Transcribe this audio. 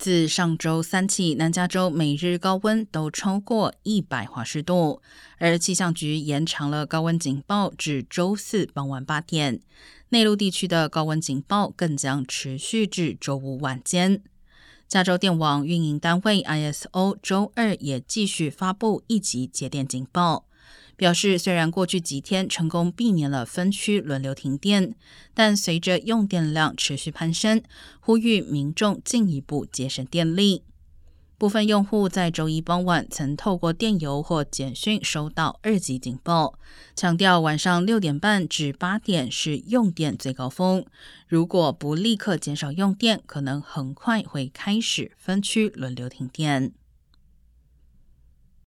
自上周三起，南加州每日高温都超过一百华氏度，而气象局延长了高温警报至周四傍晚八点。内陆地区的高温警报更将持续至周五晚间。加州电网运营单位 ISO 周二也继续发布一级节电警报。表示，虽然过去几天成功避免了分区轮流停电，但随着用电量持续攀升，呼吁民众进一步节省电力。部分用户在周一傍晚曾透过电邮或简讯收到二级警报，强调晚上六点半至八点是用电最高峰，如果不立刻减少用电，可能很快会开始分区轮流停电。